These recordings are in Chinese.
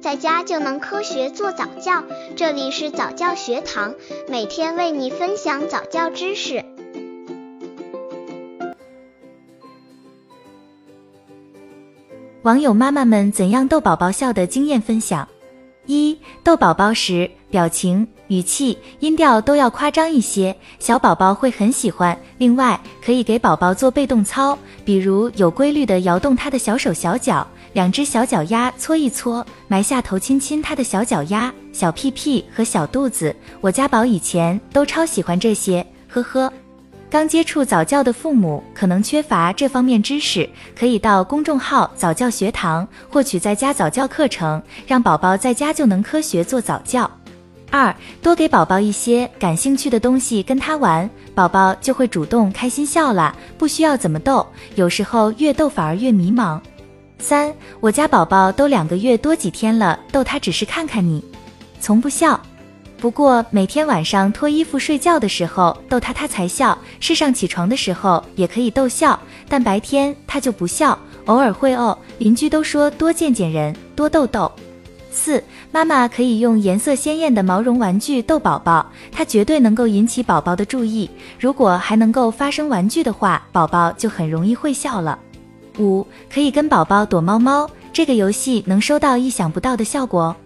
在家就能科学做早教。这里是早教学堂，每天为你分享早教知识。网友妈妈们怎样逗宝宝笑的经验分享：一、逗宝宝时，表情、语气、音调都要夸张一些，小宝宝会很喜欢。另外，可以给宝宝做被动操，比如有规律的摇动他的小手小脚。两只小脚丫搓一搓，埋下头亲亲他的小脚丫、小屁屁和小肚子。我家宝以前都超喜欢这些，呵呵。刚接触早教的父母可能缺乏这方面知识，可以到公众号早教学堂获取在家早教课程，让宝宝在家就能科学做早教。二，多给宝宝一些感兴趣的东西跟他玩，宝宝就会主动开心笑了，不需要怎么逗，有时候越逗反而越迷茫。三，我家宝宝都两个月多几天了，逗他只是看看你，从不笑。不过每天晚上脱衣服睡觉的时候逗他，他才笑；是上起床的时候也可以逗笑，但白天他就不笑，偶尔会哦。邻居都说多见见人，多逗逗。四，妈妈可以用颜色鲜艳的毛绒玩具逗宝宝，它绝对能够引起宝宝的注意。如果还能够发生玩具的话，宝宝就很容易会笑了。五，可以跟宝宝躲猫猫，这个游戏能收到意想不到的效果哦，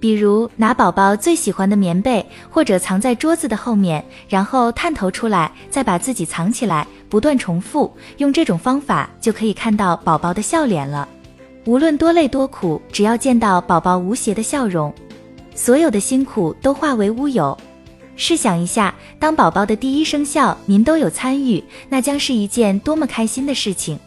比如拿宝宝最喜欢的棉被，或者藏在桌子的后面，然后探头出来，再把自己藏起来，不断重复，用这种方法就可以看到宝宝的笑脸了。无论多累多苦，只要见到宝宝无邪的笑容，所有的辛苦都化为乌有。试想一下，当宝宝的第一声笑，您都有参与，那将是一件多么开心的事情。